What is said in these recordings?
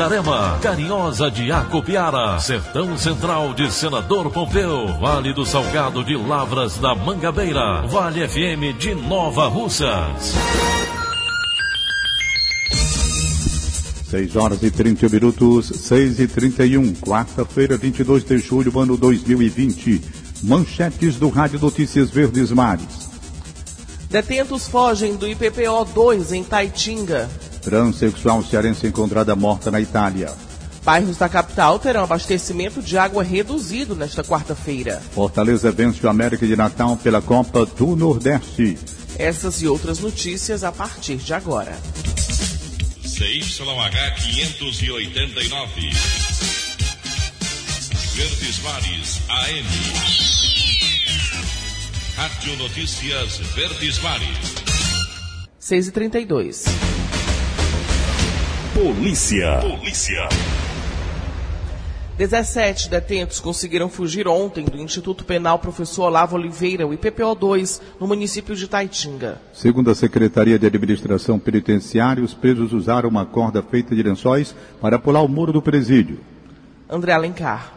Itarema, Carinhosa de Acopiara, Sertão Central de Senador Pompeu, Vale do Salgado de Lavras da Mangabeira, Vale FM de Nova Russas. 6 horas e 30 minutos, 6 e 31, quarta-feira, 22 de julho, ano 2020. Manchetes do Rádio Notícias Verdes Mares. Detentos fogem do IPPO 2 em Taitinga. Transsexual cearense encontrada morta na Itália. Bairros da capital terão abastecimento de água reduzido nesta quarta-feira. Fortaleza vence o América de Natal pela Copa do Nordeste. Essas e outras notícias a partir de agora. CYH 589. Verdes Mares AM. Rádio Notícias Verdes Mares. 6 e 32 Polícia. Polícia. 17 detentos conseguiram fugir ontem do Instituto Penal Professor Olavo Oliveira, o IPPO 2, no município de Taitinga. Segundo a Secretaria de Administração Penitenciária, os presos usaram uma corda feita de lençóis para pular o muro do presídio. André Alencar.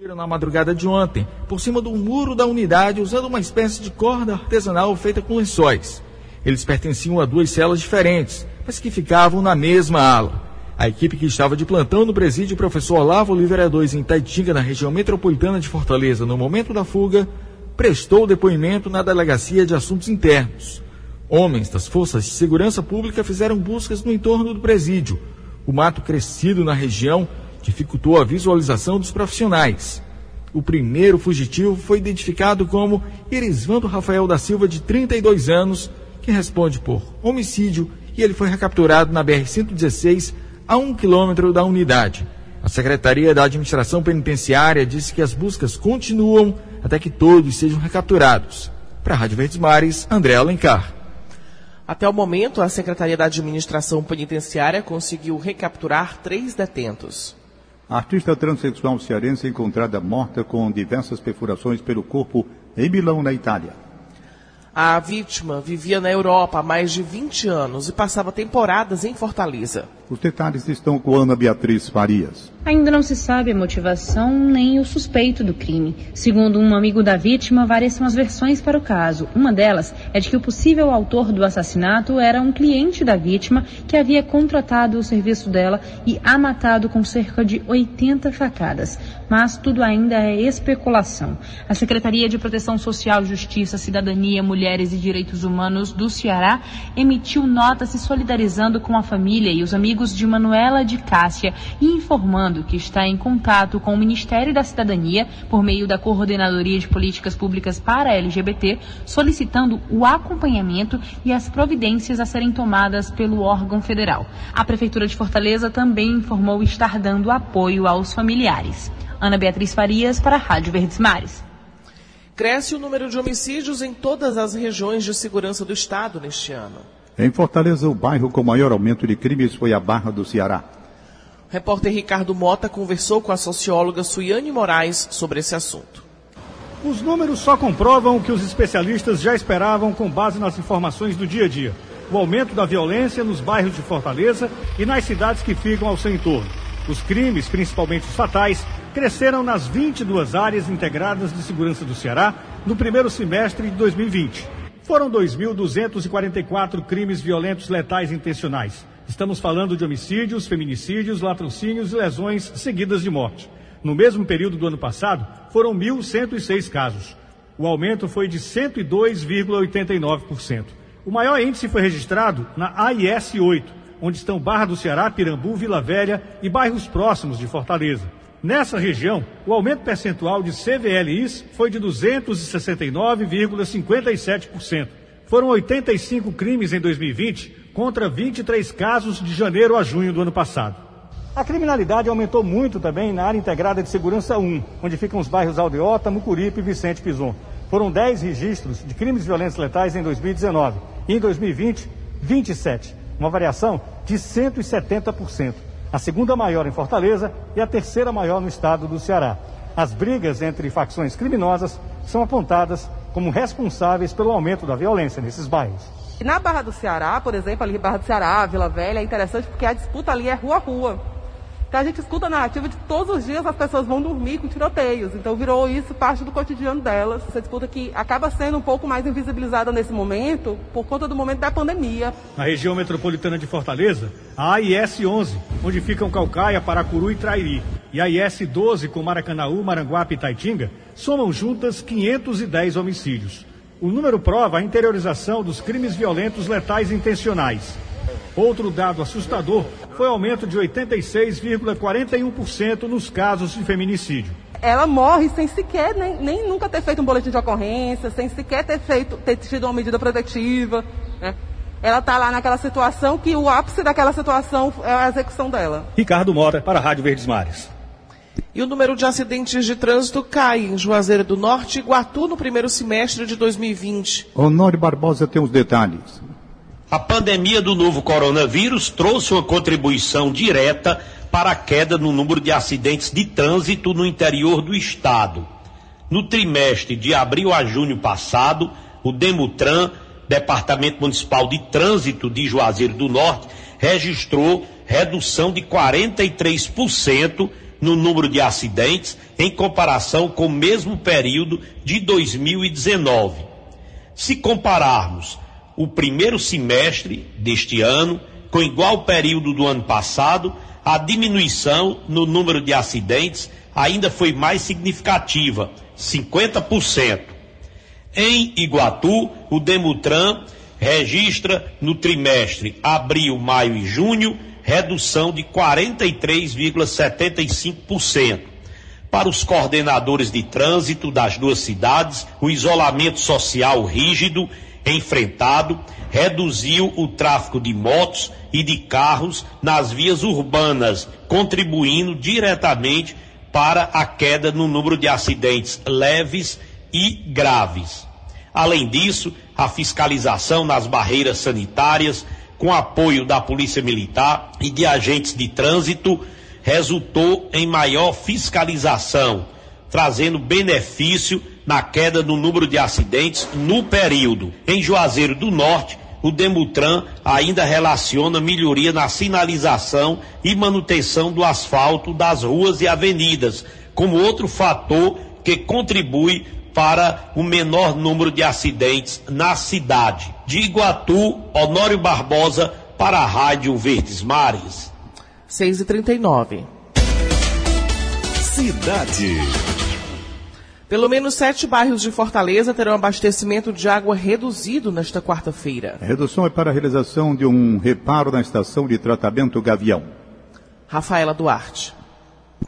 Na madrugada de ontem, por cima do muro da unidade, usando uma espécie de corda artesanal feita com lençóis. Eles pertenciam a duas celas diferentes, mas que ficavam na mesma ala. A equipe que estava de plantão no presídio professor Olavo Oliveira II em Taitinga, na região metropolitana de Fortaleza, no momento da fuga, prestou depoimento na Delegacia de Assuntos Internos. Homens das forças de segurança pública fizeram buscas no entorno do presídio. O mato crescido na região dificultou a visualização dos profissionais. O primeiro fugitivo foi identificado como Irisvando Rafael da Silva, de 32 anos, que responde por homicídio e ele foi recapturado na BR-116 a um quilômetro da unidade. A Secretaria da Administração Penitenciária disse que as buscas continuam até que todos sejam recapturados. Para a Rádio Verdes Mares, André Alencar. Até o momento, a Secretaria da Administração Penitenciária conseguiu recapturar três detentos. A artista transexual cearense encontrada morta com diversas perfurações pelo corpo em Milão, na Itália. A vítima vivia na Europa há mais de 20 anos e passava temporadas em Fortaleza. Os detalhes estão com Ana Beatriz Farias. Ainda não se sabe a motivação nem o suspeito do crime. Segundo um amigo da vítima, várias são as versões para o caso. Uma delas é de que o possível autor do assassinato era um cliente da vítima que havia contratado o serviço dela e a matado com cerca de 80 facadas. Mas tudo ainda é especulação. A Secretaria de Proteção Social, Justiça, Cidadania, Mulheres e Direitos Humanos do Ceará emitiu nota se solidarizando com a família e os amigos de Manuela de Cássia e informando que está em contato com o Ministério da Cidadania por meio da Coordenadoria de Políticas Públicas para LGBT, solicitando o acompanhamento e as providências a serem tomadas pelo órgão federal. A Prefeitura de Fortaleza também informou estar dando apoio aos familiares. Ana Beatriz Farias para a Rádio Verdes Mares. Cresce o número de homicídios em todas as regiões de segurança do Estado neste ano. Em Fortaleza, o bairro com maior aumento de crimes foi a Barra do Ceará. O repórter Ricardo Mota conversou com a socióloga Suiane Moraes sobre esse assunto. Os números só comprovam o que os especialistas já esperavam com base nas informações do dia a dia. O aumento da violência nos bairros de Fortaleza e nas cidades que ficam ao seu entorno. Os crimes, principalmente os fatais, cresceram nas 22 áreas integradas de segurança do Ceará no primeiro semestre de 2020. Foram 2.244 crimes violentos letais intencionais. Estamos falando de homicídios, feminicídios, latrocínios e lesões seguidas de morte. No mesmo período do ano passado, foram 1.106 casos. O aumento foi de 102,89%. O maior índice foi registrado na AIS 8, onde estão Barra do Ceará, Pirambu, Vila Velha e bairros próximos de Fortaleza. Nessa região, o aumento percentual de CVLIs foi de 269,57%. Foram 85 crimes em 2020 contra 23 casos de janeiro a junho do ano passado. A criminalidade aumentou muito também na área integrada de segurança 1, onde ficam os bairros Aldeota, Mucuripe e Vicente Pison. Foram 10 registros de crimes violentos letais em 2019 e em 2020, 27, uma variação de 170%. A segunda maior em Fortaleza e a terceira maior no estado do Ceará. As brigas entre facções criminosas são apontadas como responsáveis pelo aumento da violência nesses bairros. Na Barra do Ceará, por exemplo, ali Barra do Ceará, Vila Velha, é interessante porque a disputa ali é rua a rua. Então a gente escuta a narrativa de todos os dias as pessoas vão dormir com tiroteios. Então virou isso parte do cotidiano delas. Essa disputa que acaba sendo um pouco mais invisibilizada nesse momento por conta do momento da pandemia. Na região metropolitana de Fortaleza, a AIS 11, onde ficam Calcaia, Paracuru e Trairi, e a IS 12 com Maracanaú, Maranguape e Taitinga, somam juntas 510 homicídios. O número prova a interiorização dos crimes violentos letais intencionais. Outro dado assustador foi aumento de 86,41% nos casos de feminicídio. Ela morre sem sequer, nem, nem, nunca ter feito um boletim de ocorrência, sem sequer ter, feito, ter tido uma medida protetiva. Né? Ela está lá naquela situação que o ápice daquela situação é a execução dela. Ricardo Mora, para a Rádio Verdes Mares. E o número de acidentes de trânsito cai em Juazeiro do Norte e Iguatu no primeiro semestre de 2020. Honório Barbosa tem os detalhes. A pandemia do novo coronavírus trouxe uma contribuição direta para a queda no número de acidentes de trânsito no interior do estado. No trimestre de abril a junho passado, o Demutran, Departamento Municipal de Trânsito de Juazeiro do Norte, registrou redução de 43% no número de acidentes em comparação com o mesmo período de 2019. Se compararmos o primeiro semestre deste ano, com igual período do ano passado, a diminuição no número de acidentes ainda foi mais significativa, 50%. Em Iguatu, o Demutran registra no trimestre abril, maio e junho redução de 43,75%. Para os coordenadores de trânsito das duas cidades, o isolamento social rígido enfrentado reduziu o tráfego de motos e de carros nas vias urbanas, contribuindo diretamente para a queda no número de acidentes leves e graves. Além disso, a fiscalização nas barreiras sanitárias, com apoio da Polícia Militar e de agentes de trânsito, resultou em maior fiscalização, trazendo benefício na queda no número de acidentes no período. Em Juazeiro do Norte, o Demutran ainda relaciona melhoria na sinalização e manutenção do asfalto das ruas e avenidas, como outro fator que contribui para o menor número de acidentes na cidade. De Iguatu, Honório Barbosa, para a Rádio Verdes Mares. 6 e 39 Cidade. Pelo menos sete bairros de Fortaleza terão abastecimento de água reduzido nesta quarta-feira. A redução é para a realização de um reparo na estação de tratamento Gavião. Rafaela Duarte.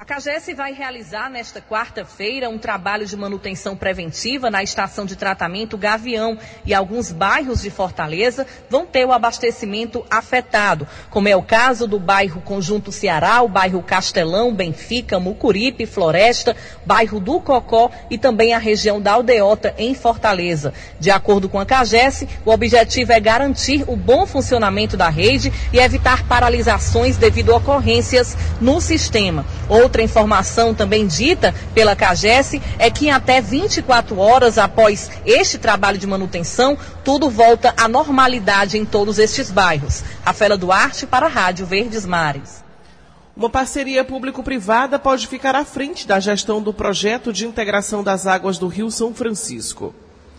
A CAGES vai realizar nesta quarta-feira um trabalho de manutenção preventiva na estação de tratamento Gavião e alguns bairros de Fortaleza vão ter o abastecimento afetado, como é o caso do bairro Conjunto Ceará, o bairro Castelão, Benfica, Mucuripe, Floresta, bairro do Cocó e também a região da Aldeota em Fortaleza. De acordo com a CAGES, o objetivo é garantir o bom funcionamento da rede e evitar paralisações devido a ocorrências no sistema. Outra informação também dita pela CAGES é que em até 24 horas após este trabalho de manutenção, tudo volta à normalidade em todos estes bairros. Rafaela Duarte para a Rádio Verdes Mares. Uma parceria público-privada pode ficar à frente da gestão do projeto de integração das águas do Rio São Francisco.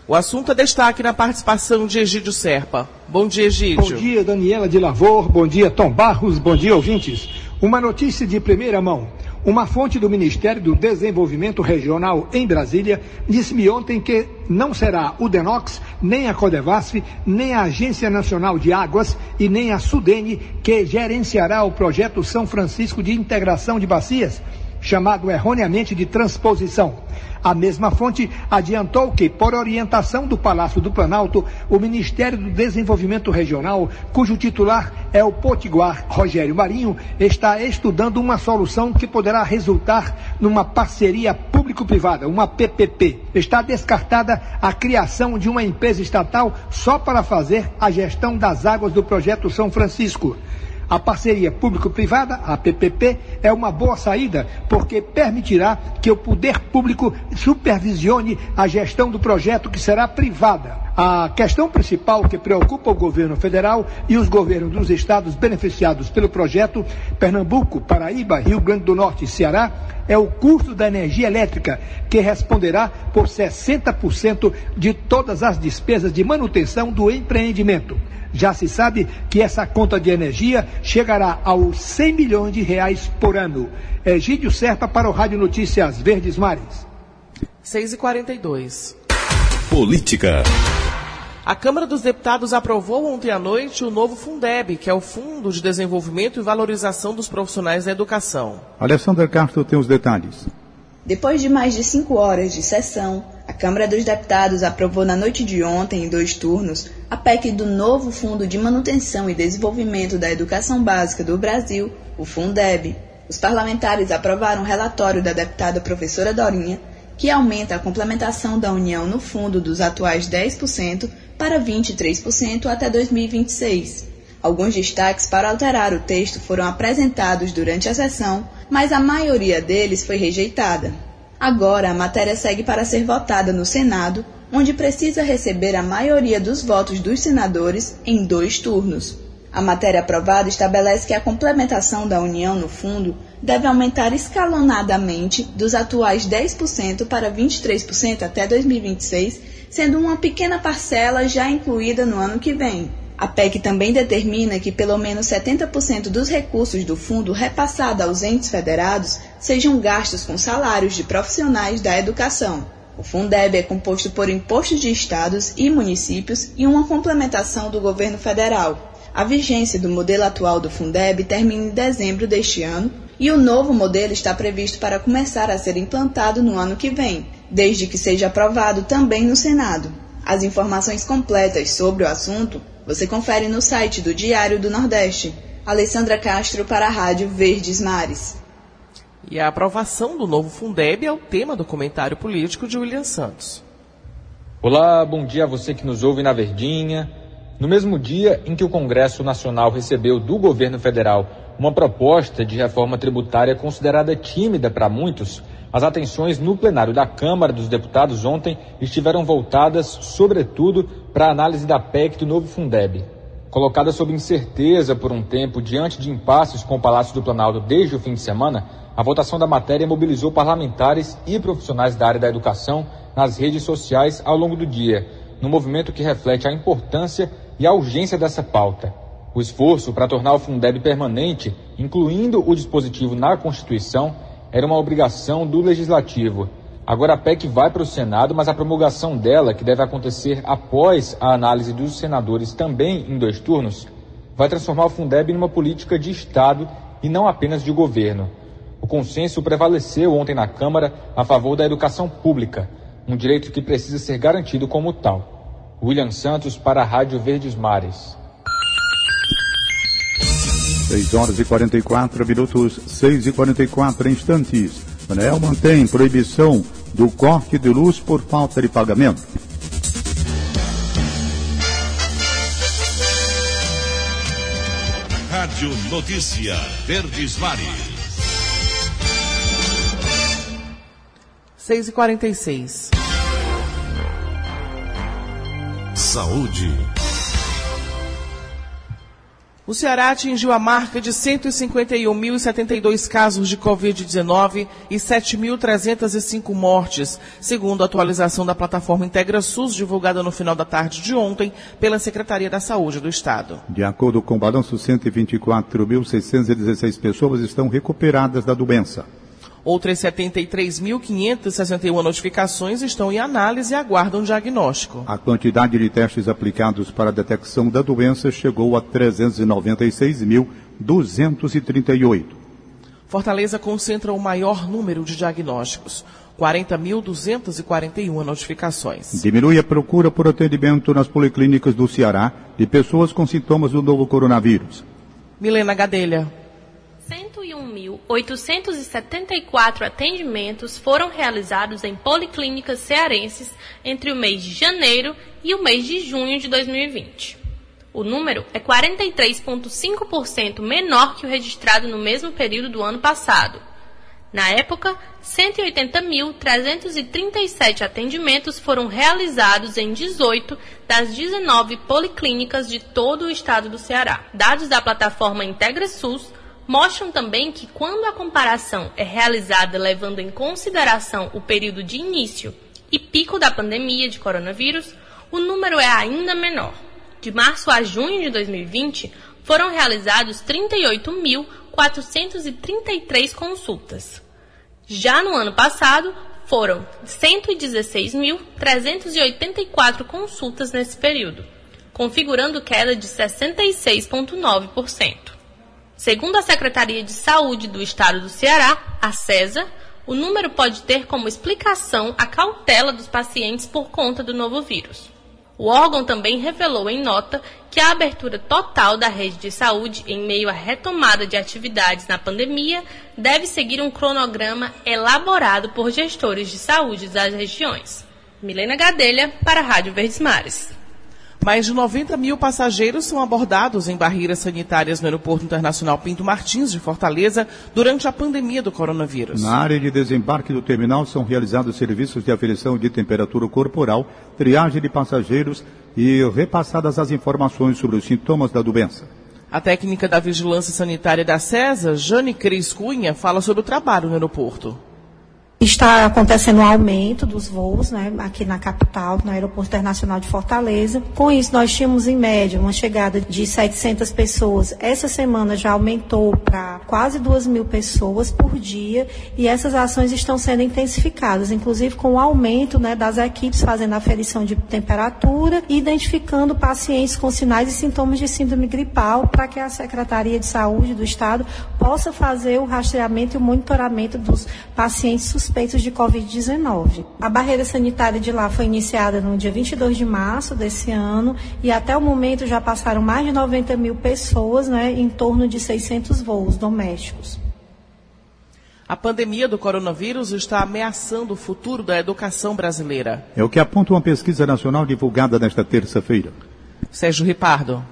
O assunto é destaque na participação de Egídio Serpa. Bom dia, Egídio. Bom dia, Daniela de Lavor. Bom dia, Tom Barros. Bom dia, ouvintes. Uma notícia de primeira mão. Uma fonte do Ministério do Desenvolvimento Regional em Brasília disse-me ontem que não será o DENOX, nem a Codevasf, nem a Agência Nacional de Águas e nem a Sudene que gerenciará o projeto São Francisco de Integração de Bacias. chamado erroneamente de transposição. A mesma fonte adiantou que, por orientação do Palácio do Planalto, o Ministério do Desenvolvimento Regional, cujo titular é o Potiguar Rogério Marinho, está estudando uma solução que poderá resultar numa parceria público-privada, uma PPP. Está descartada a criação de uma empresa estatal só para fazer a gestão das águas do projeto São Francisco. A parceria público-privada, a PPP, é uma boa saída, porque permitirá que o poder público supervisione a gestão do projeto que será privada. A questão principal que preocupa o governo federal e os governos dos estados beneficiados pelo projeto, Pernambuco, Paraíba, Rio Grande do Norte e Ceará, é o custo da energia elétrica, que responderá por 60% de todas as despesas de manutenção do empreendimento. Já se sabe que essa conta de energia chegará aos 100 milhões de reais por ano. Egídio Serpa para o Rádio Notícias Verdes Mares. 6 e 42 Política. A Câmara dos Deputados aprovou ontem à noite o novo Fundeb, que é o Fundo de Desenvolvimento e Valorização dos Profissionais da Educação. Alessandra Castro tem os detalhes. Depois de mais de cinco horas de sessão, a Câmara dos Deputados aprovou na noite de ontem, em dois turnos, a PEC do novo Fundo de Manutenção e Desenvolvimento da Educação Básica do Brasil, o Fundeb. Os parlamentares aprovaram o relatório da deputada professora Dorinha, que aumenta a complementação da União no fundo dos atuais 10% para 23% até 2026. Alguns destaques para alterar o texto foram apresentados durante a sessão, mas a maioria deles foi rejeitada. Agora a matéria segue para ser votada no Senado, onde precisa receber a maioria dos votos dos senadores em dois turnos. A matéria aprovada estabelece que a complementação da União no fundo deve aumentar escalonadamente dos atuais 10% para 23% até 2026, sendo uma pequena parcela já incluída no ano que vem. A PEC também determina que pelo menos 70% dos recursos do fundo repassado aos entes federados sejam gastos com salários de profissionais da educação. O Fundeb é composto por impostos de estados e municípios e uma complementação do governo federal. A vigência do modelo atual do Fundeb termina em dezembro deste ano e o novo modelo está previsto para começar a ser implantado no ano que vem, desde que seja aprovado também no Senado. As informações completas sobre o assunto você confere no site do Diário do Nordeste. Alessandra Castro para a Rádio Verdes Mares. E a aprovação do novo Fundeb é o tema do comentário político de William Santos. Olá, bom dia a você que nos ouve na Verdinha. No mesmo dia em que o Congresso Nacional recebeu do governo federal uma proposta de reforma tributária considerada tímida para muitos, as atenções no plenário da Câmara dos Deputados ontem estiveram voltadas, sobretudo, para a análise da PEC do novo Fundeb. Colocada sob incerteza por um tempo diante de impasses com o Palácio do Planalto desde o fim de semana, a votação da matéria mobilizou parlamentares e profissionais da área da educação nas redes sociais ao longo do dia, num movimento que reflete a importância e a urgência dessa pauta. O esforço para tornar o Fundeb permanente, incluindo o dispositivo na Constituição, era uma obrigação do Legislativo. Agora a PEC vai para o Senado, mas a promulgação dela, que deve acontecer após a análise dos senadores também em dois turnos, vai transformar o Fundeb numa política de Estado e não apenas de governo. O consenso prevaleceu ontem na Câmara a favor da educação pública, um direito que precisa ser garantido como tal. William Santos para a Rádio Verdes Mares. 6 horas e 44 minutos, 6 e 44 instantes. Anel mantém proibição do corte de luz por falta de pagamento. Rádio Notícia Verdes Mares. 6 e 46 Saúde. O Ceará atingiu a marca de 151.072 casos de Covid-19 e 7.305 mortes, segundo a atualização da plataforma Integra SUS, divulgada no final da tarde de ontem pela Secretaria da Saúde do Estado. De acordo com o balanço, 124.616 pessoas estão recuperadas da doença. Outras 73.561 notificações estão em análise e aguardam diagnóstico. A quantidade de testes aplicados para a detecção da doença chegou a 396.238. Fortaleza concentra o maior número de diagnósticos. 40.241 notificações. Diminui a procura por atendimento nas policlínicas do Ceará de pessoas com sintomas do novo coronavírus. Milena Gadelha. 101.874 atendimentos foram realizados em policlínicas cearenses entre o mês de janeiro e o mês de junho de 2020. O número é 43,5% menor que o registrado no mesmo período do ano passado. Na época, 180.337 atendimentos foram realizados em 18 das 19 policlínicas de todo o estado do Ceará. Dados da plataforma IntegraSUS mostram também que quando a comparação é realizada levando em consideração o período de início e pico da pandemia de coronavírus, o número é ainda menor. De março a junho de 2020, foram realizados 38.433 consultas. Já no ano passado, foram 116.384 consultas nesse período, configurando queda de 66,9%. Segundo a Secretaria de Saúde do Estado do Ceará, a CESA, o número pode ter como explicação a cautela dos pacientes por conta do novo vírus. O órgão também revelou em nota que a abertura total da rede de saúde em meio à retomada de atividades na pandemia deve seguir um cronograma elaborado por gestores de saúde das regiões. Milena Gadelha, para a Rádio Verdes Mares. Mais de 90 mil passageiros são abordados em barreiras sanitárias no Aeroporto Internacional Pinto Martins de Fortaleza durante a pandemia do coronavírus. Na área de desembarque do terminal são realizados serviços de aferição de temperatura corporal, triagem de passageiros e repassadas as informações sobre os sintomas da doença. A técnica da vigilância sanitária da CESA, Jane Cris Cunha, fala sobre o trabalho no aeroporto. Está acontecendo um aumento dos voos né, aqui na capital, no Aeroporto Internacional de Fortaleza. Com isso, nós tínhamos em média uma chegada de 700 pessoas. Essa semana já aumentou para quase 2 mil pessoas por dia e essas ações estão sendo intensificadas, inclusive com o aumento né, das equipes fazendo aferição de temperatura e identificando pacientes com sinais e sintomas de síndrome gripal para que a Secretaria de Saúde do Estado possa fazer o rastreamento e o monitoramento dos pacientes suspeitos suspeitos de Covid-19. A barreira sanitária de lá foi iniciada no dia 22 de março desse ano e até o momento já passaram mais de 90 mil pessoas, né, em torno de 600 voos domésticos. A pandemia do coronavírus está ameaçando o futuro da educação brasileira. É o que aponta uma pesquisa nacional divulgada nesta terça-feira. Sérgio Ripardo.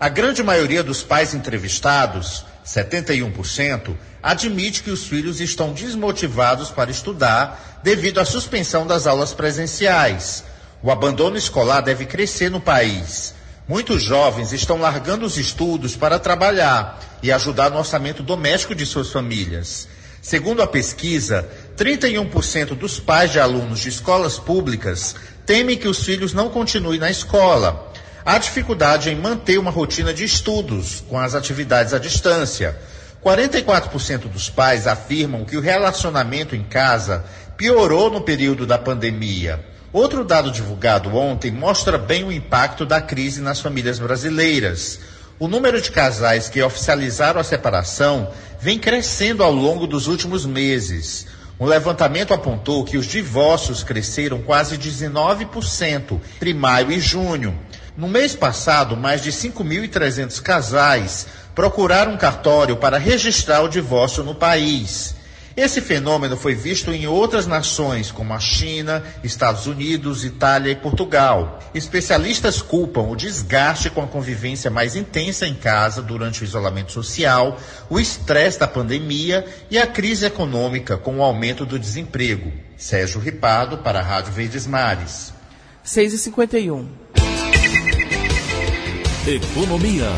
A grande maioria dos pais entrevistados 71%, admite que os filhos estão desmotivados para estudar devido à suspensão das aulas presenciais. O abandono escolar deve crescer no país. Muitos jovens estão largando os estudos para trabalhar e ajudar no orçamento doméstico de suas famílias. Segundo a pesquisa, 31% dos pais de alunos de escolas públicas temem que os filhos não continuem na escola há dificuldade em manter uma rotina de estudos com as atividades à distância. 44% dos pais afirmam que o relacionamento em casa piorou no período da pandemia. Outro dado divulgado ontem mostra bem o impacto da crise nas famílias brasileiras. O número de casais que oficializaram a separação vem crescendo ao longo dos últimos meses. Um levantamento apontou que os divórcios cresceram quase 19% entre maio e junho. No mês passado, mais de 5.300 casais procuraram um cartório para registrar o divórcio no país. Esse fenômeno foi visto em outras nações, como a China, Estados Unidos, Itália e Portugal. Especialistas culpam o desgaste com a convivência mais intensa em casa durante o isolamento social, o estresse da pandemia e a crise econômica com o aumento do desemprego. Sérgio Ripado, para a Rádio Verdes Mares. 6h51. Economia.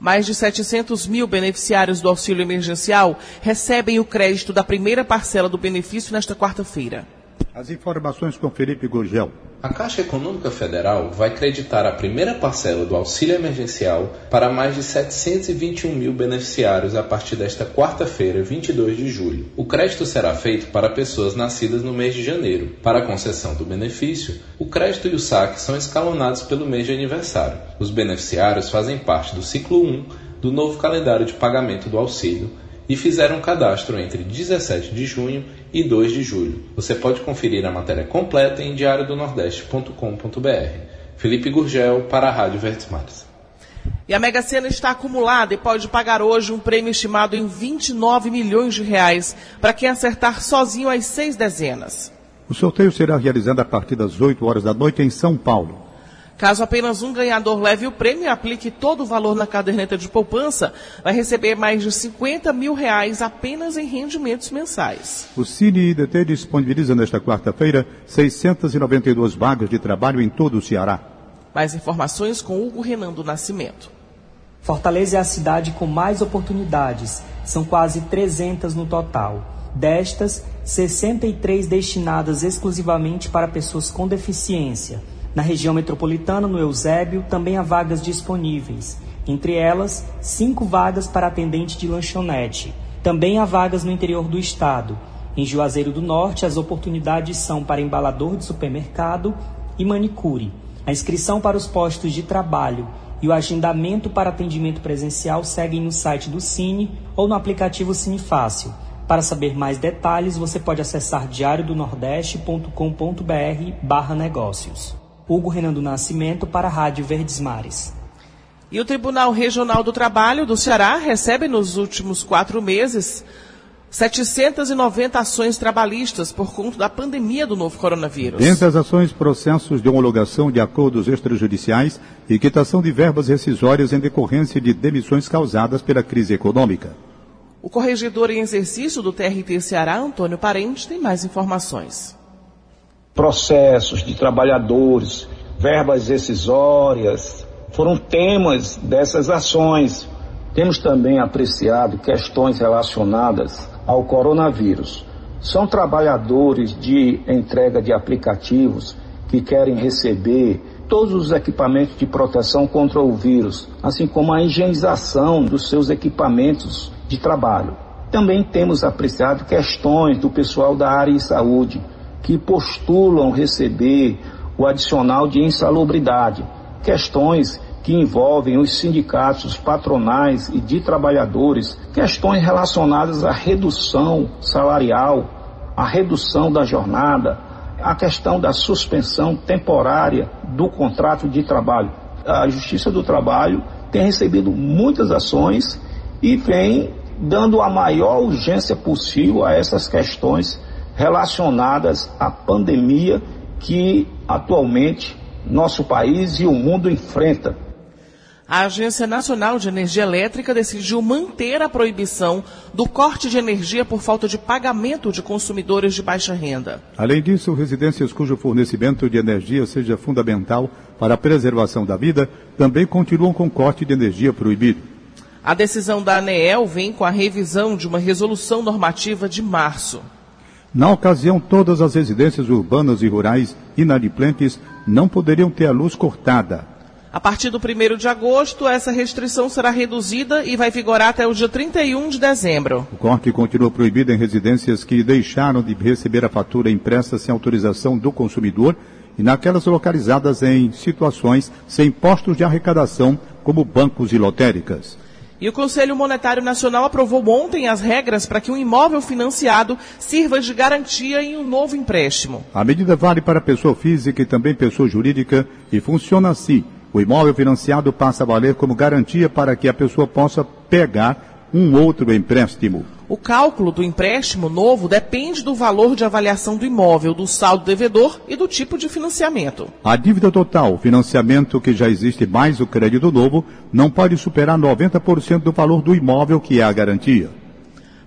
Mais de 700 mil beneficiários do auxílio emergencial recebem o crédito da primeira parcela do benefício nesta quarta-feira. As informações com Felipe Gurgel. A Caixa Econômica Federal vai creditar a primeira parcela do auxílio emergencial para mais de 721 mil beneficiários a partir desta quarta-feira, 22 de julho. O crédito será feito para pessoas nascidas no mês de janeiro. Para a concessão do benefício, o crédito e o saque são escalonados pelo mês de aniversário. Os beneficiários fazem parte do ciclo 1 do novo calendário de pagamento do auxílio e fizeram cadastro entre 17 de junho e 2 de julho. Você pode conferir a matéria completa em diariodonordeste.com.br. Felipe Gurgel para a Rádio Verdes Mares. E a Mega Sena está acumulada e pode pagar hoje um prêmio estimado em 29 milhões de reais para quem acertar sozinho as seis dezenas. O sorteio será realizado a partir das 8 horas da noite em São Paulo. Caso apenas um ganhador leve o prêmio e aplique todo o valor na caderneta de poupança, vai receber mais de 50 mil reais apenas em rendimentos mensais. O Cine IDT disponibiliza nesta quarta-feira 692 vagas de trabalho em todo o Ceará. Mais informações com Hugo Renan do Nascimento. Fortaleza é a cidade com mais oportunidades, são quase 300 no total. Destas, 63 destinadas exclusivamente para pessoas com deficiência. Na região metropolitana, no Eusébio, também há vagas disponíveis. Entre elas, cinco vagas para atendente de lanchonete. Também há vagas no interior do estado. Em Juazeiro do Norte, as oportunidades são para embalador de supermercado e manicure. A inscrição para os postos de trabalho e o agendamento para atendimento presencial seguem no site do Cine ou no aplicativo Cine Fácil. Para saber mais detalhes, você pode acessar diariodonordeste.com.br barra negócios. Hugo Renan do Nascimento para a Rádio Verdes Mares. E o Tribunal Regional do Trabalho do Ceará recebe nos últimos quatro meses 790 ações trabalhistas por conta da pandemia do novo coronavírus. Entre as ações, processos de homologação de acordos extrajudiciais e quitação de verbas rescisórias em decorrência de demissões causadas pela crise econômica. O corregedor em exercício do TRT Ceará, Antônio Parente, tem mais informações. Processos de trabalhadores, verbas rescisórias, foram temas dessas ações. Temos também apreciado questões relacionadas ao coronavírus. São trabalhadores de entrega de aplicativos que querem receber todos os equipamentos de proteção contra o vírus, assim como a higienização dos seus equipamentos de trabalho. Também temos apreciado questões do pessoal da área de saúde que postulam receber o adicional de insalubridade, questões que envolvem os sindicatos patronais e de trabalhadores, questões relacionadas à redução salarial, à redução da jornada, a questão da suspensão temporária do contrato de trabalho. A Justiça do Trabalho tem recebido muitas ações e vem dando a maior urgência possível a essas questões relacionadas à pandemia que atualmente nosso país e o mundo enfrenta. A Agência Nacional de Energia Elétrica decidiu manter a proibição do corte de energia por falta de pagamento de consumidores de baixa renda. Além disso, residências cujo fornecimento de energia seja fundamental para a preservação da vida também continuam com corte de energia proibido. A decisão da ANEEL vem com a revisão de uma resolução normativa de março. Na ocasião, todas as residências urbanas e rurais inadimplentes não poderiam ter a luz cortada. A partir do 1 de agosto, essa restrição será reduzida e vai vigorar até o dia 31 de dezembro. O corte continua proibido em residências que deixaram de receber a fatura impressa sem autorização do consumidor e naquelas localizadas em situações sem postos de arrecadação, como bancos e lotéricas. E o Conselho Monetário Nacional aprovou ontem as regras para que um imóvel financiado sirva de garantia em um novo empréstimo. A medida vale para pessoa física e também pessoa jurídica e funciona assim. O imóvel financiado passa a valer como garantia para que a pessoa possa pegar um outro empréstimo. O cálculo do empréstimo novo depende do valor de avaliação do imóvel, do saldo devedor e do tipo de financiamento. A dívida total, financiamento que já existe mais o crédito novo, não pode superar 90% do valor do imóvel que é a garantia.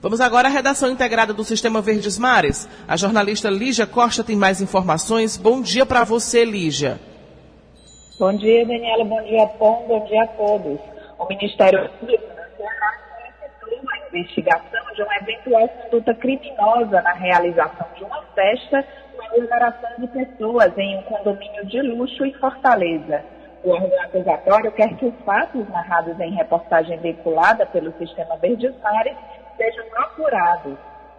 Vamos agora à redação integrada do Sistema Verdes Mares. A jornalista Lígia Costa tem mais informações. Bom dia para você, Lígia. Bom dia, Daniela. Bom dia, Tom. Bom dia a todos. O Ministério Público investigação de uma eventual conduta criminosa na realização de uma festa com aglomeração de pessoas em um condomínio de luxo em Fortaleza. O órgão acusatório quer que os fatos narrados em reportagem veiculada pelo Sistema Verdes Mares sejam procurados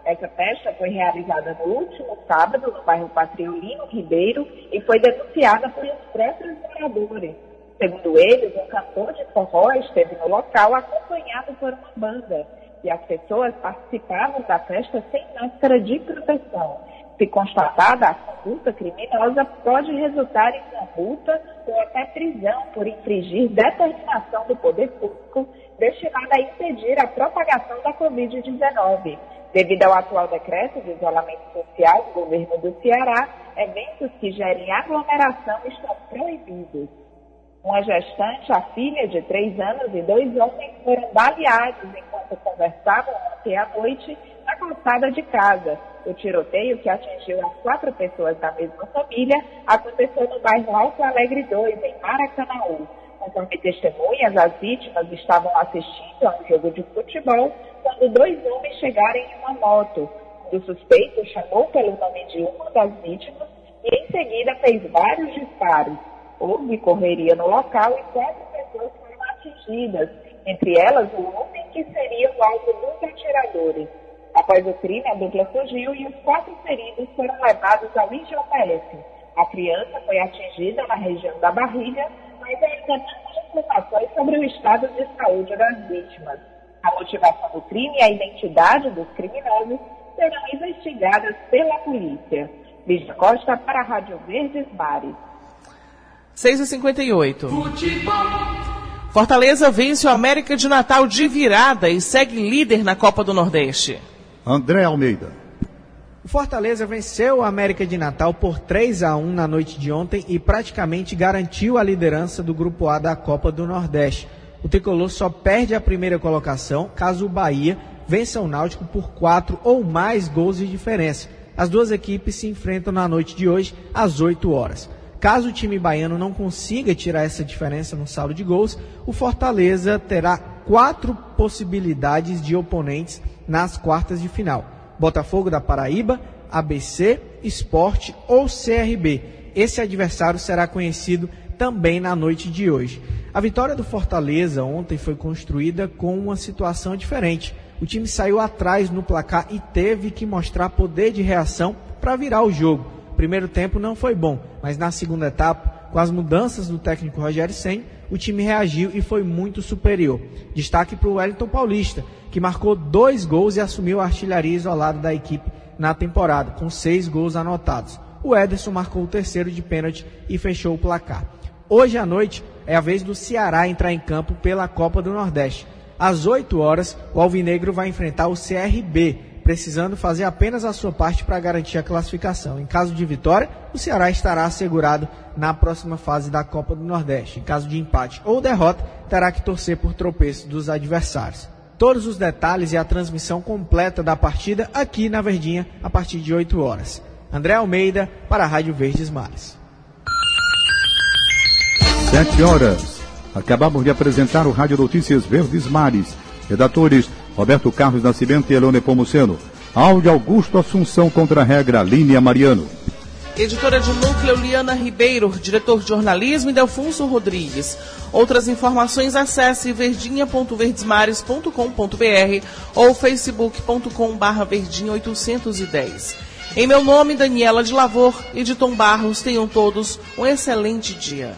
essa festa foi realizada no último sábado no bairro Patriolino Ribeiro e foi denunciada pelos próprios moradores. Segundo eles, um cantor de forró esteve no local acompanhado por uma banda e as pessoas participavam da festa sem máscara de proteção. Se constatada a conduta criminosa, pode resultar em uma multa ou até prisão por infringir determinação do poder público destinada a impedir a propagação da Covid-19. Devido ao atual decreto de isolamento social do governo do Ceará, eventos que gerem aglomeração estão proibidos. Uma gestante, a filha de três anos e dois homens foram baleados enquanto conversavam ontem à noite na calçada de casa. O tiroteio, que atingiu as quatro pessoas da mesma família, aconteceu no bairro Alto Alegre 2, em Maracanaú. Conforme testemunhas, as vítimas estavam assistindo a um jogo de futebol quando dois homens chegaram em uma moto. Dos suspeitos chamou pelo nome de uma das vítimas e em seguida fez vários disparos. Houve correria no local e quatro pessoas foram atingidas, entre elas o homem que seria o alvo dos atiradores. Após o crime, a dupla fugiu e os quatro feridos foram levados ao IGPS. A criança foi atingida na região da barriga, mas ainda não há informações sobre o estado de saúde das vítimas. A motivação do crime e a identidade dos criminosos serão investigadas pela polícia. Lígia Costa para a Rádio Verdes Mares. 6h58. Fortaleza vence o América de Natal de virada e segue líder na Copa do Nordeste. André Almeida. O Fortaleza venceu o América de Natal por 3 a 1 na noite de ontem e praticamente garantiu a liderança do Grupo A da Copa do Nordeste. O tricolor só perde a primeira colocação caso o Bahia vença o Náutico por quatro ou mais gols de diferença. As duas equipes se enfrentam na noite de hoje às 8 horas. Caso o time baiano não consiga tirar essa diferença no saldo de gols, o Fortaleza terá quatro possibilidades de oponentes nas quartas de final: Botafogo da Paraíba, ABC, Esporte ou CRB. Esse adversário será conhecido também na noite de hoje. A vitória do Fortaleza ontem foi construída com uma situação diferente. O time saiu atrás no placar e teve que mostrar poder de reação para virar o jogo primeiro tempo não foi bom, mas na segunda etapa, com as mudanças do técnico Rogério Senna, o time reagiu e foi muito superior. Destaque para o Wellington Paulista, que marcou dois gols e assumiu a artilharia isolada da equipe na temporada, com seis gols anotados. O Ederson marcou o terceiro de pênalti e fechou o placar. Hoje à noite é a vez do Ceará entrar em campo pela Copa do Nordeste. Às 8 horas, o Alvinegro vai enfrentar o CRB, precisando fazer apenas a sua parte para garantir a classificação. Em caso de vitória, o Ceará estará assegurado na próxima fase da Copa do Nordeste. Em caso de empate ou derrota, terá que torcer por tropeço dos adversários. Todos os detalhes e a transmissão completa da partida aqui na Verdinha a partir de 8 horas. André Almeida para a Rádio Verdes Mares. 7 horas. Acabamos de apresentar o Rádio Notícias Verdes Mares. Redatores Roberto Carlos Nascimento e Elone Pomuceno. Áudio Augusto Assunção contra a regra Línia Mariano. Editora de núcleo Liana Ribeiro, diretor de jornalismo Delfonso Rodrigues. Outras informações acesse verdinha.verdesmares.com.br ou facebook.com.br verdinha 810. Em meu nome, Daniela de Lavor e de Tom Barros, tenham todos um excelente dia.